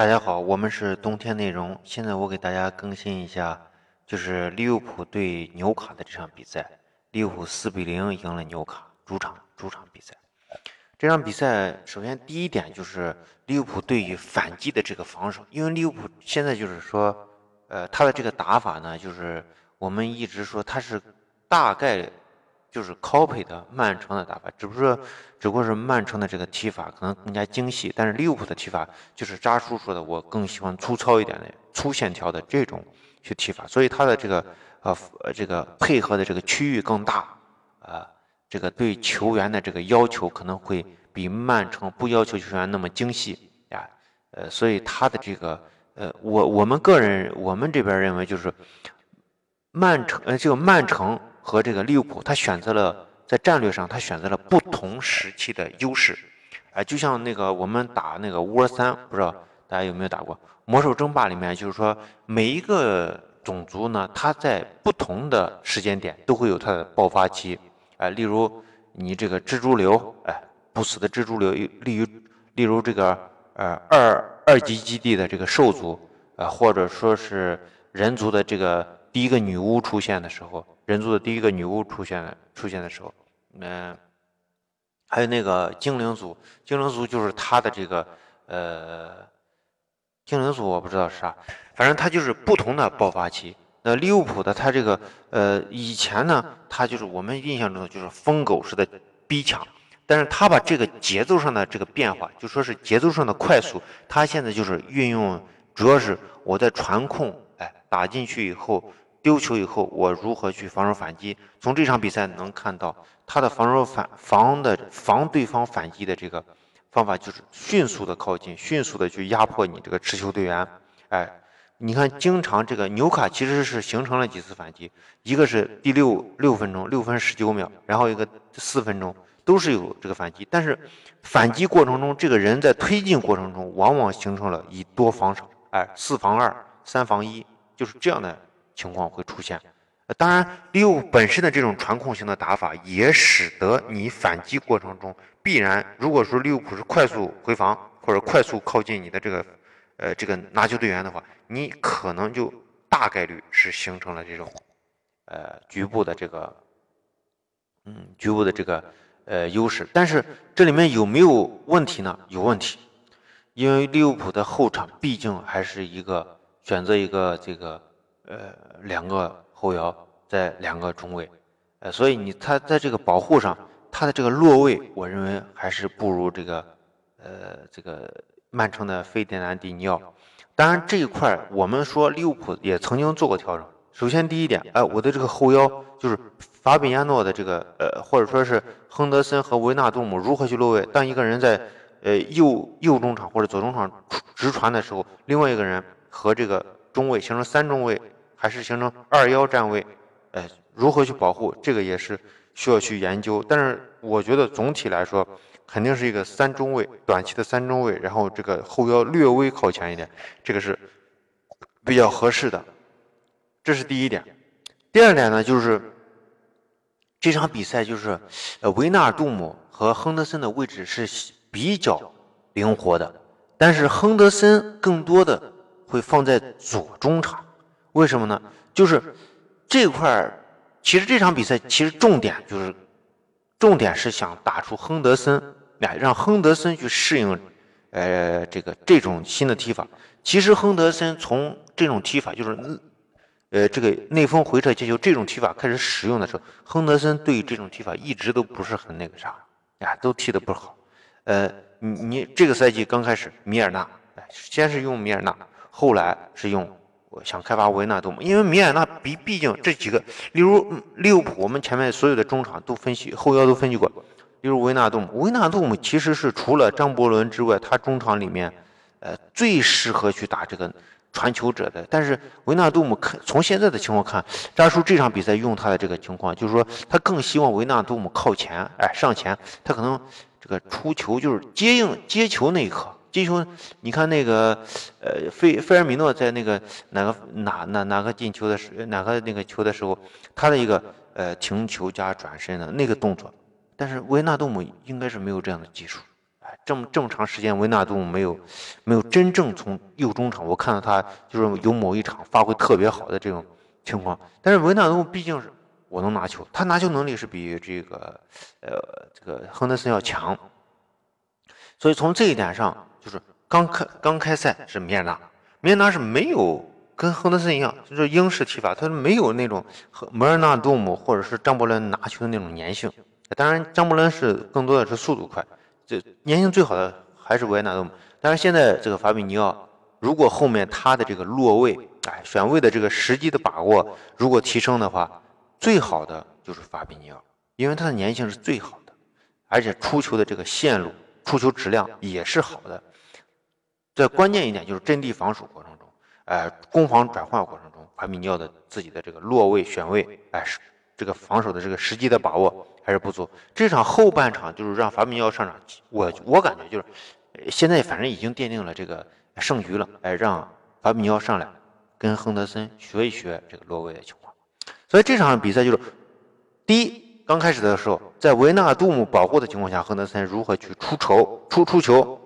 大家好，我们是冬天内容。现在我给大家更新一下，就是利物浦对纽卡的这场比赛，利物浦四比零赢了纽卡，主场主场比赛。这场比赛首先第一点就是利物浦对于反击的这个防守，因为利物浦现在就是说，呃，他的这个打法呢，就是我们一直说他是大概。就是 copy 的曼城的打法，只不过只不过是曼城的这个踢法可能更加精细，但是利物浦的踢法就是扎叔说的，我更喜欢粗糙一点的粗线条的这种去踢法，所以他的这个呃这个配合的这个区域更大，啊，这个对球员的这个要求可能会比曼城不要求球员那么精细呀，呃，所以他的这个呃我我们个人我们这边认为就是曼城呃这个曼城。和这个利物浦，他选择了在战略上，他选择了不同时期的优势，哎，就像那个我们打那个乌尔三，不知道大家有没有打过？魔兽争霸里面，就是说每一个种族呢，它在不同的时间点都会有它的爆发期，哎，例如你这个蜘蛛流，哎，不死的蜘蛛流，例如例如这个呃二二级基地的这个兽族，呃，或者说是人族的这个第一个女巫出现的时候。人族的第一个女巫出现出现的时候，嗯，还有那个精灵族，精灵族就是他的这个呃，精灵族我不知道是啥，反正他就是不同的爆发期。那利物浦的他这个呃以前呢，他就是我们印象中的就是疯狗似的逼抢，但是他把这个节奏上的这个变化，就说是节奏上的快速，他现在就是运用，主要是我在传控，哎，打进去以后。丢球以后，我如何去防守反击？从这场比赛能看到，他的防守反防的防对方反击的这个方法，就是迅速的靠近，迅速的去压迫你这个持球队员。哎，你看，经常这个纽卡其实是形成了几次反击，一个是第六六分钟六分十九秒，然后一个四分钟都是有这个反击，但是反击过程中，这个人在推进过程中，往往形成了以多防少，哎，四防二，三防一，就是这样的。情况会出现，当然，利物本身的这种传控型的打法，也使得你反击过程中必然，如果说利物浦是快速回防或者快速靠近你的这个，呃，这个拿球队员的话，你可能就大概率是形成了这种，呃，局部的这个，嗯，局部的这个，呃，优势。但是这里面有没有问题呢？有问题，因为利物浦的后场毕竟还是一个选择一个这个。呃，两个后腰在两个中卫，呃，所以你他在这个保护上，他的这个落位，我认为还是不如这个，呃，这个曼城的费迪南迪尼奥。当然这一块我们说利物浦也曾经做过调整。首先第一点，哎，我的这个后腰就是法比亚诺的这个，呃，或者说是亨德森和维纳杜姆如何去落位。当一个人在呃右右中场或者左中场直传的时候，另外一个人和这个中卫形成三中卫。还是形成二幺站位，哎，如何去保护这个也是需要去研究。但是我觉得总体来说，肯定是一个三中卫，短期的三中卫，然后这个后腰略微靠前一点，这个是比较合适的。这是第一点。第二点呢，就是这场比赛就是呃维纳尔杜姆和亨德森的位置是比较灵活的，但是亨德森更多的会放在左中场。为什么呢？就是这块儿，其实这场比赛其实重点就是，重点是想打出亨德森，来让亨德森去适应，呃，这个这种新的踢法。其实亨德森从这种踢法，就是呃这个内锋回撤接球这种踢法开始使用的时候，亨德森对于这种踢法一直都不是很那个啥，啊，都踢得不好。呃，你你这个赛季刚开始，米尔纳，先是用米尔纳，后来是用。我想开发维纳杜姆，因为米尔纳毕毕竟这几个，例如利物浦，我们前面所有的中场都分析，后腰都分析过。例如维纳杜姆，维纳杜姆其实是除了张伯伦之外，他中场里面，呃，最适合去打这个传球者的。但是维纳杜姆看从现在的情况看，扎叔这场比赛用他的这个情况，就是说他更希望维纳杜姆靠前，哎，上前，他可能这个出球就是接应接球那一刻。进球，你看那个，呃，费费尔米诺在那个哪个哪哪哪个进球的时，哪个那个球的时候，他的一个呃停球加转身的那个动作，但是维纳杜姆应该是没有这样的技术，哎，这么这么长时间，维纳杜姆没有没有真正从右中场，我看到他就是有某一场发挥特别好的这种情况。但是维纳杜姆毕竟是我能拿球，他拿球能力是比这个呃这个亨德森要强，所以从这一点上，就是刚开刚开赛是米尔纳，米尔纳是没有。跟亨德森一样，就是英式踢法，他没有那种和摩尔纳杜姆或者是张伯伦拿球的那种粘性。当然，张伯伦是更多的是速度快，这粘性最好的还是维埃纳杜姆。但是现在这个法比尼奥，如果后面他的这个落位，哎，选位的这个时机的把握如果提升的话，最好的就是法比尼奥，因为他的粘性是最好的，而且出球的这个线路、出球质量也是好的。在关键一点就是阵地防守过程中。呃，攻防转换过程中，法比尼奥的自己的这个落位选位，哎，是这个防守的这个时机的把握还是不足。这场后半场就是让法比尼奥上场，我我感觉就是现在反正已经奠定了这个胜局了，哎，让法比尼奥上来跟亨德森学一学这个落位的情况。所以这场比赛就是第一，刚开始的时候，在维纳杜姆保护的情况下，亨德森如何去出球出出球。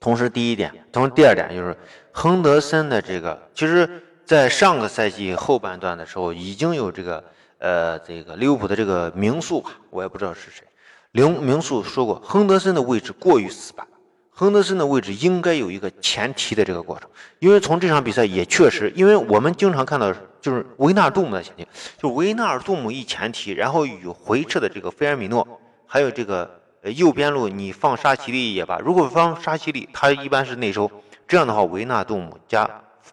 同时，第一点，同时第二点就是亨德森的这个，其实，在上个赛季后半段的时候，已经有这个，呃，这个利物浦的这个名宿吧，我也不知道是谁，名名宿说过，亨德森的位置过于死板，亨德森的位置应该有一个前提的这个过程，因为从这场比赛也确实，因为我们经常看到就是维纳杜姆的前提，就维纳尔杜姆一前提，然后与回撤的这个菲尔米诺，还有这个。呃，右边路你放沙奇利也罢，如果放沙奇利，他一般是内收，这样的话，维纳杜姆加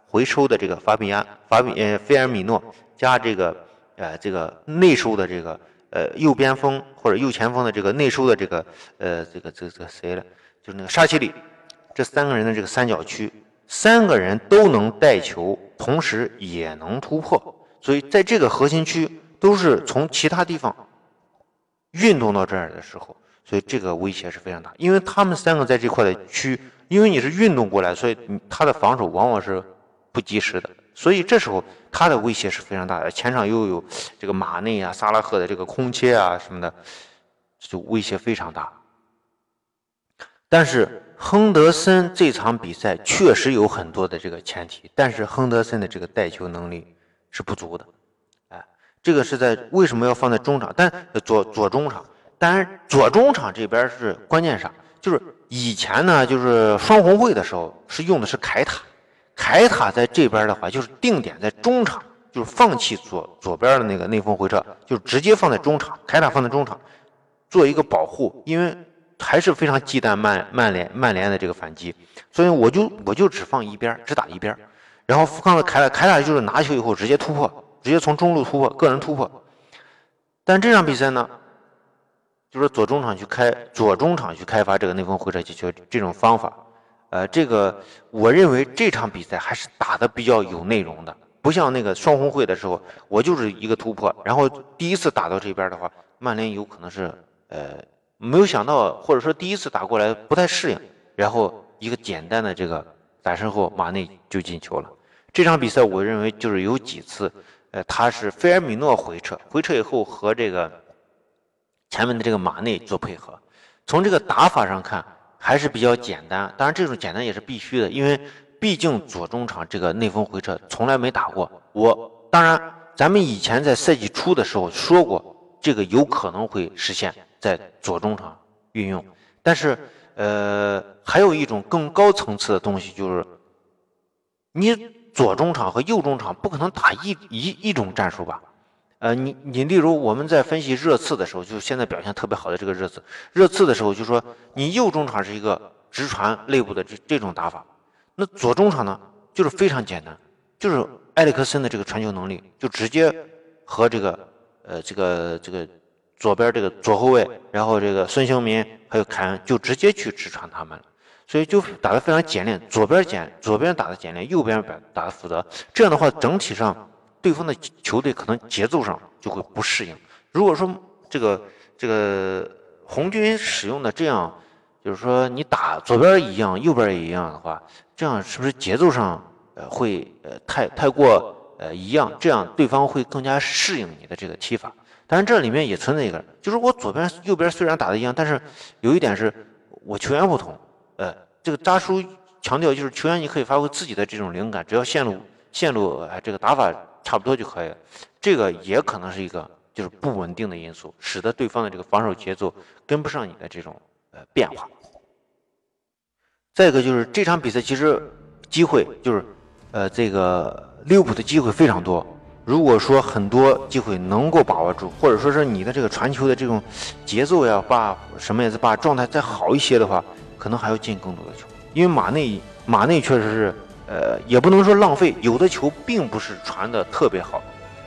回收的这个法比安、法比呃菲尔米诺加这个呃这个内收的这个呃右边锋或者右前锋的这个内收的这个呃这个这个这个谁了？就是那个沙奇里，这三个人的这个三角区，三个人都能带球，同时也能突破，所以在这个核心区都是从其他地方运动到这儿的时候。所以这个威胁是非常大，因为他们三个在这块的区，因为你是运动过来，所以他的防守往往是不及时的，所以这时候他的威胁是非常大的。前场又有这个马内啊、萨拉赫的这个空切啊什么的，就威胁非常大。但是亨德森这场比赛确实有很多的这个前提，但是亨德森的这个带球能力是不足的，哎，这个是在为什么要放在中场？但左左中场。当然，左中场这边是关键啥？就是以前呢，就是双红会的时候是用的是凯塔，凯塔在这边的话就是定点在中场，就是放弃左左边的那个内锋回撤，就直接放在中场，凯塔放在中场做一个保护，因为还是非常忌惮曼曼联曼联的这个反击，所以我就我就只放一边，只打一边，然后放了凯塔，凯塔就是拿球以后直接突破，直接从中路突破，个人突破。但这场比赛呢？就是左中场去开左中场去开发这个内锋回撤击球这种方法，呃，这个我认为这场比赛还是打的比较有内容的，不像那个双红会的时候，我就是一个突破，然后第一次打到这边的话，曼联有可能是呃没有想到，或者说第一次打过来不太适应，然后一个简单的这个打身后马内就进球了。这场比赛我认为就是有几次，呃，他是菲尔米诺回撤，回撤以后和这个。前面的这个马内做配合，从这个打法上看还是比较简单。当然，这种简单也是必须的，因为毕竟左中场这个内锋回撤从来没打过。我当然，咱们以前在赛季初的时候说过，这个有可能会实现，在左中场运用。但是，呃，还有一种更高层次的东西，就是你左中场和右中场不可能打一一一种战术吧？呃，你你例如我们在分析热刺的时候，就现在表现特别好的这个热刺，热刺的时候就说你右中场是一个直传内部的这这种打法，那左中场呢就是非常简单，就是埃里克森的这个传球能力，就直接和这个呃这个这个左边这个左后卫，然后这个孙兴民还有凯恩就直接去直传他们了，所以就打得非常简练，左边简左边打的简练，右边打打的复杂，这样的话整体上。对方的球队可能节奏上就会不适应。如果说这个这个红军使用的这样，就是说你打左边一样，右边也一样的话，这样是不是节奏上呃会呃太太过呃一样？这样对方会更加适应你的这个踢法。当然这里面也存在一个，就是我左边右边虽然打的一样，但是有一点是我球员不同，呃，这个扎叔强调就是球员你可以发挥自己的这种灵感，只要线路线路啊这个打法差不多就可以了。这个也可能是一个就是不稳定的因素，使得对方的这个防守节奏跟不上你的这种呃变化。再一个就是这场比赛其实机会就是呃这个利物浦的机会非常多。如果说很多机会能够把握住，或者说是你的这个传球的这种节奏呀，把什么也是把状态再好一些的话，可能还要进更多的球。因为马内马内确实是，呃，也不能说浪费，有的球并不是传的特别好，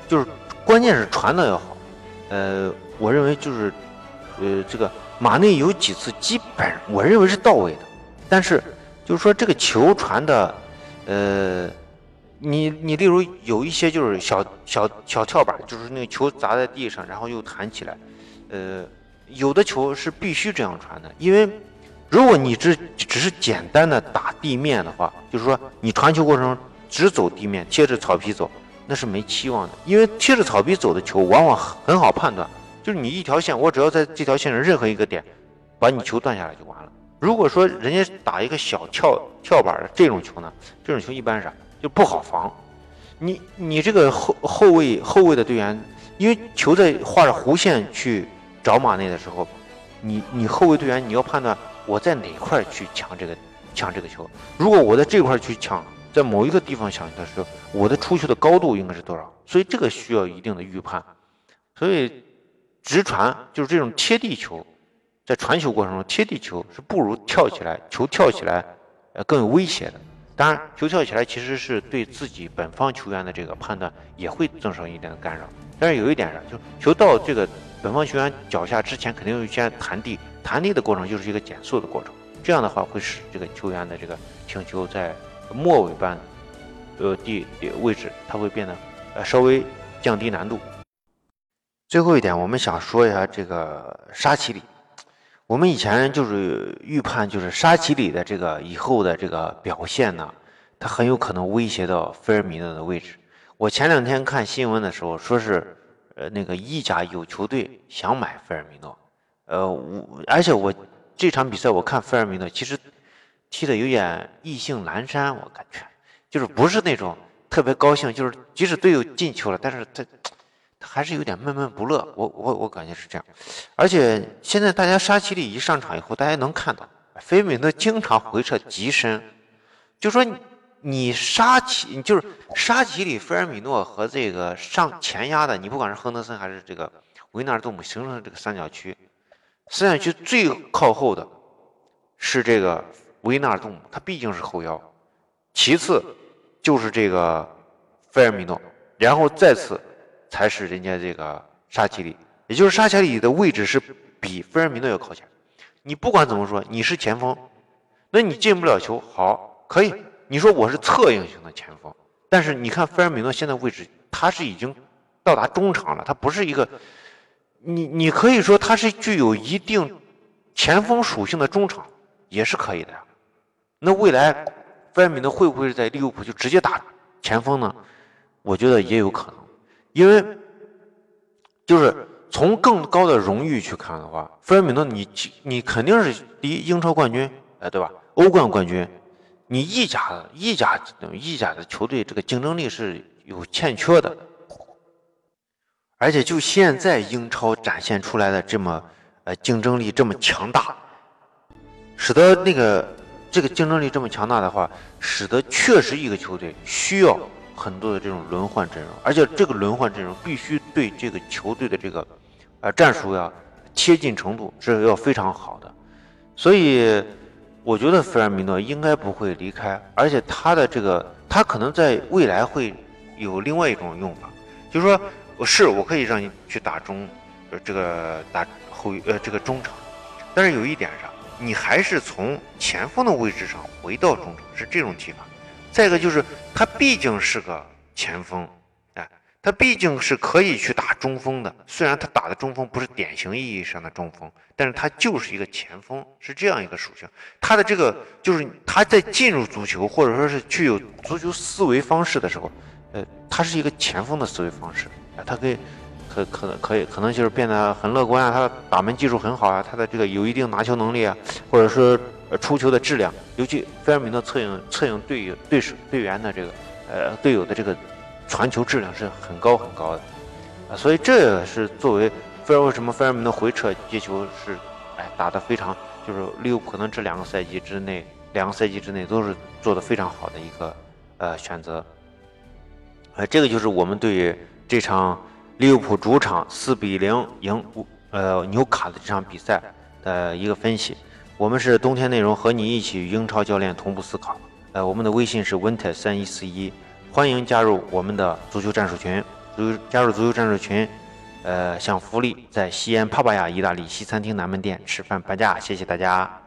就是关键是传的要好。呃，我认为就是，呃，这个马内有几次基本我认为是到位的，但是就是说这个球传的，呃。你你例如有一些就是小小小跳板，就是那个球砸在地上，然后又弹起来，呃，有的球是必须这样传的，因为如果你只只是简单的打地面的话，就是说你传球过程中只走地面，贴着草皮走，那是没期望的，因为贴着草皮走的球往往很好判断，就是你一条线，我只要在这条线上任何一个点，把你球断下来就完了。如果说人家打一个小跳跳板的这种球呢，这种球一般是啥？就不好防，你你这个后后卫后卫的队员，因为球在画着弧线去找马内的时候，你你后卫队员你要判断我在哪块去抢这个抢这个球。如果我在这块去抢，在某一个地方抢的时候，我的出球的高度应该是多少？所以这个需要一定的预判。所以直传就是这种贴地球，在传球过程中贴地球是不如跳起来球跳起来呃更有威胁的。当然，球跳起来其实是对自己本方球员的这个判断也会造成一定的干扰。但是有一点是，就球到这个本方球员脚下之前，肯定要先弹地，弹力的过程就是一个减速的过程。这样的话会使这个球员的这个停球在末尾班呃地位置，它会变得呃稍微降低难度。最后一点，我们想说一下这个沙奇里。我们以前就是预判，就是沙奇里的这个以后的这个表现呢，他很有可能威胁到菲尔米诺的位置。我前两天看新闻的时候，说是，呃，那个意甲有球队想买菲尔米诺，呃，我而且我这场比赛我看菲尔米诺其实踢的有点意兴阑珊，我感觉就是不是那种特别高兴，就是即使队友进球了，但是他。他还是有点闷闷不乐，我我我感觉是这样，而且现在大家沙奇里一上场以后，大家能看到，菲米诺经常回撤极深，就说你沙奇就是沙奇里、菲尔米诺和这个上前压的，你不管是亨德森还是这个维纳尔杜姆形成的这个三角区，三角区最靠后的是这个维纳尔杜姆，他毕竟是后腰，其次就是这个菲尔米诺，然后再次。才是人家这个沙奇里，也就是沙奇里的位置是比菲尔米诺要靠前。你不管怎么说，你是前锋，那你进不了球，好，可以。你说我是策应型的前锋，但是你看菲尔米诺现在位置，他是已经到达中场了，他不是一个，你你可以说他是具有一定前锋属性的中场，也是可以的呀。那未来菲尔米诺会不会在利物浦就直接打前锋呢？我觉得也有可能。因为就是从更高的荣誉去看的话，菲尔米诺，你你肯定是第一英超冠军，哎，对吧？欧冠冠军，你意甲意甲意甲的球队这个竞争力是有欠缺的，而且就现在英超展现出来的这么呃竞争力这么强大，使得那个这个竞争力这么强大的话，使得确实一个球队需要。很多的这种轮换阵容，而且这个轮换阵容必须对这个球队的这个，呃战术呀贴近程度是要非常好的，所以我觉得菲尔米诺应该不会离开，而且他的这个他可能在未来会有另外一种用法，就是说我是我可以让你去打中，呃这个打后呃这个中场，但是有一点上，你还是从前锋的位置上回到中场，是这种踢法。再一个就是，他毕竟是个前锋，哎，他毕竟是可以去打中锋的。虽然他打的中锋不是典型意义上的中锋，但是他就是一个前锋，是这样一个属性。他的这个就是他在进入足球或者说是具有足球思维方式的时候，呃，他是一个前锋的思维方式，啊，他可以可可能可以可能就是变得很乐观啊，他打门技术很好啊，他的这个有一定拿球能力啊，或者说出球的质量，尤其菲尔明诺策应策应队友对手队员的这个呃队友的这个传球质量是很高很高的啊，所以这也是作为菲尔为什么菲尔明诺回撤接球是哎打得非常，就是利物浦可能这两个赛季之内两个赛季之内都是做的非常好的一个呃选择。呃，这个就是我们对于这场利物浦主场四比零赢呃纽卡的这场比赛的一个分析。我们是冬天内容，和你一起与英超教练同步思考。呃，我们的微信是 winter 三一四一，欢迎加入我们的足球战术群。足加入足球战术群，呃，享福利，在西安帕帕亚意大利西餐厅南门店吃饭半价，谢谢大家。